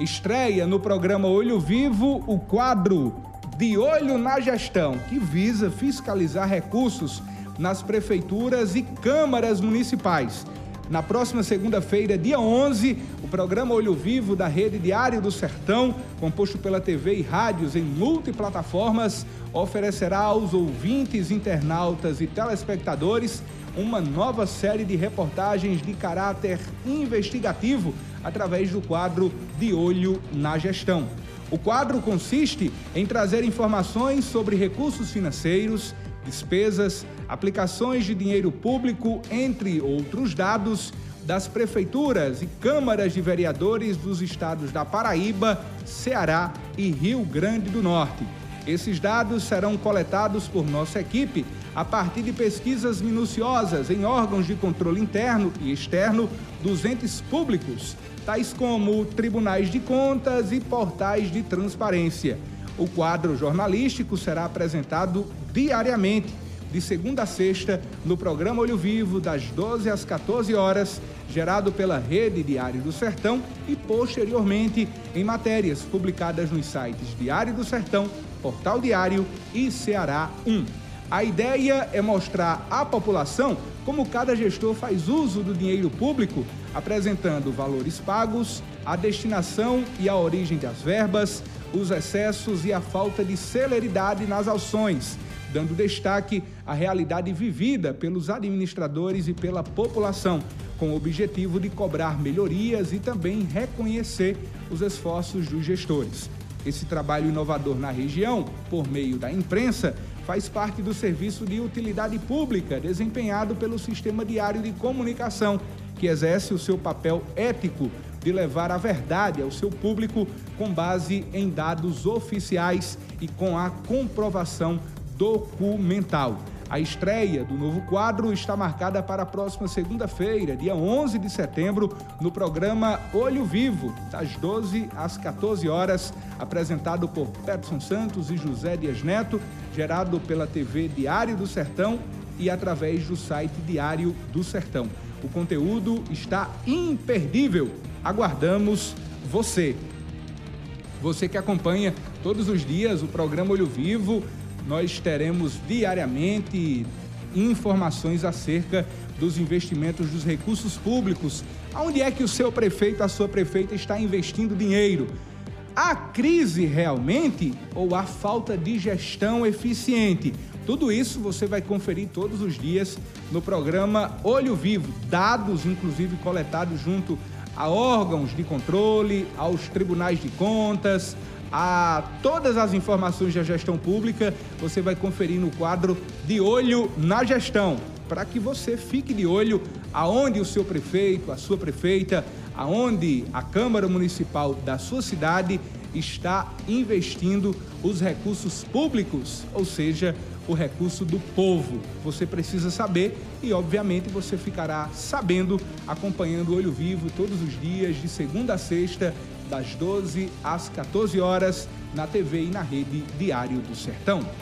estreia no programa Olho Vivo o quadro De Olho na Gestão, que visa fiscalizar recursos nas prefeituras e câmaras municipais. Na próxima segunda-feira, dia 11, o programa Olho Vivo da Rede Diário do Sertão, composto pela TV e rádios em multiplataformas, oferecerá aos ouvintes, internautas e telespectadores uma nova série de reportagens de caráter investigativo através do quadro De Olho na Gestão. O quadro consiste em trazer informações sobre recursos financeiros, despesas, aplicações de dinheiro público, entre outros dados, das prefeituras e câmaras de vereadores dos estados da Paraíba, Ceará e Rio Grande do Norte. Esses dados serão coletados por nossa equipe a partir de pesquisas minuciosas em órgãos de controle interno e externo dos entes públicos, tais como tribunais de contas e portais de transparência. O quadro jornalístico será apresentado diariamente, de segunda a sexta, no programa Olho Vivo, das 12 às 14 horas, gerado pela Rede Diário do Sertão e posteriormente em matérias publicadas nos sites Diário do Sertão, Portal Diário e Ceará 1. A ideia é mostrar à população como cada gestor faz uso do dinheiro público, apresentando valores pagos, a destinação e a origem das verbas, os excessos e a falta de celeridade nas ações, dando destaque à realidade vivida pelos administradores e pela população, com o objetivo de cobrar melhorias e também reconhecer os esforços dos gestores. Esse trabalho inovador na região, por meio da imprensa, faz parte do serviço de utilidade pública desempenhado pelo Sistema Diário de Comunicação, que exerce o seu papel ético de levar a verdade ao seu público com base em dados oficiais e com a comprovação documental. A estreia do novo quadro está marcada para a próxima segunda-feira, dia 11 de setembro, no programa Olho Vivo, das 12 às 14 horas, apresentado por Peterson Santos e José Dias Neto, gerado pela TV Diário do Sertão e através do site Diário do Sertão. O conteúdo está imperdível. Aguardamos você. Você que acompanha todos os dias o programa Olho Vivo, nós teremos diariamente informações acerca dos investimentos dos recursos públicos. Onde é que o seu prefeito, a sua prefeita está investindo dinheiro? A crise realmente ou a falta de gestão eficiente? Tudo isso você vai conferir todos os dias no programa Olho Vivo, dados inclusive coletados junto a órgãos de controle, aos tribunais de contas, a todas as informações da gestão pública, você vai conferir no quadro De Olho na Gestão, para que você fique de olho aonde o seu prefeito, a sua prefeita, aonde a Câmara Municipal da sua cidade está investindo os recursos públicos, ou seja, o recurso do povo. Você precisa saber e, obviamente, você ficará sabendo, acompanhando o Olho Vivo todos os dias, de segunda a sexta, das 12 às 14 horas, na TV e na rede Diário do Sertão.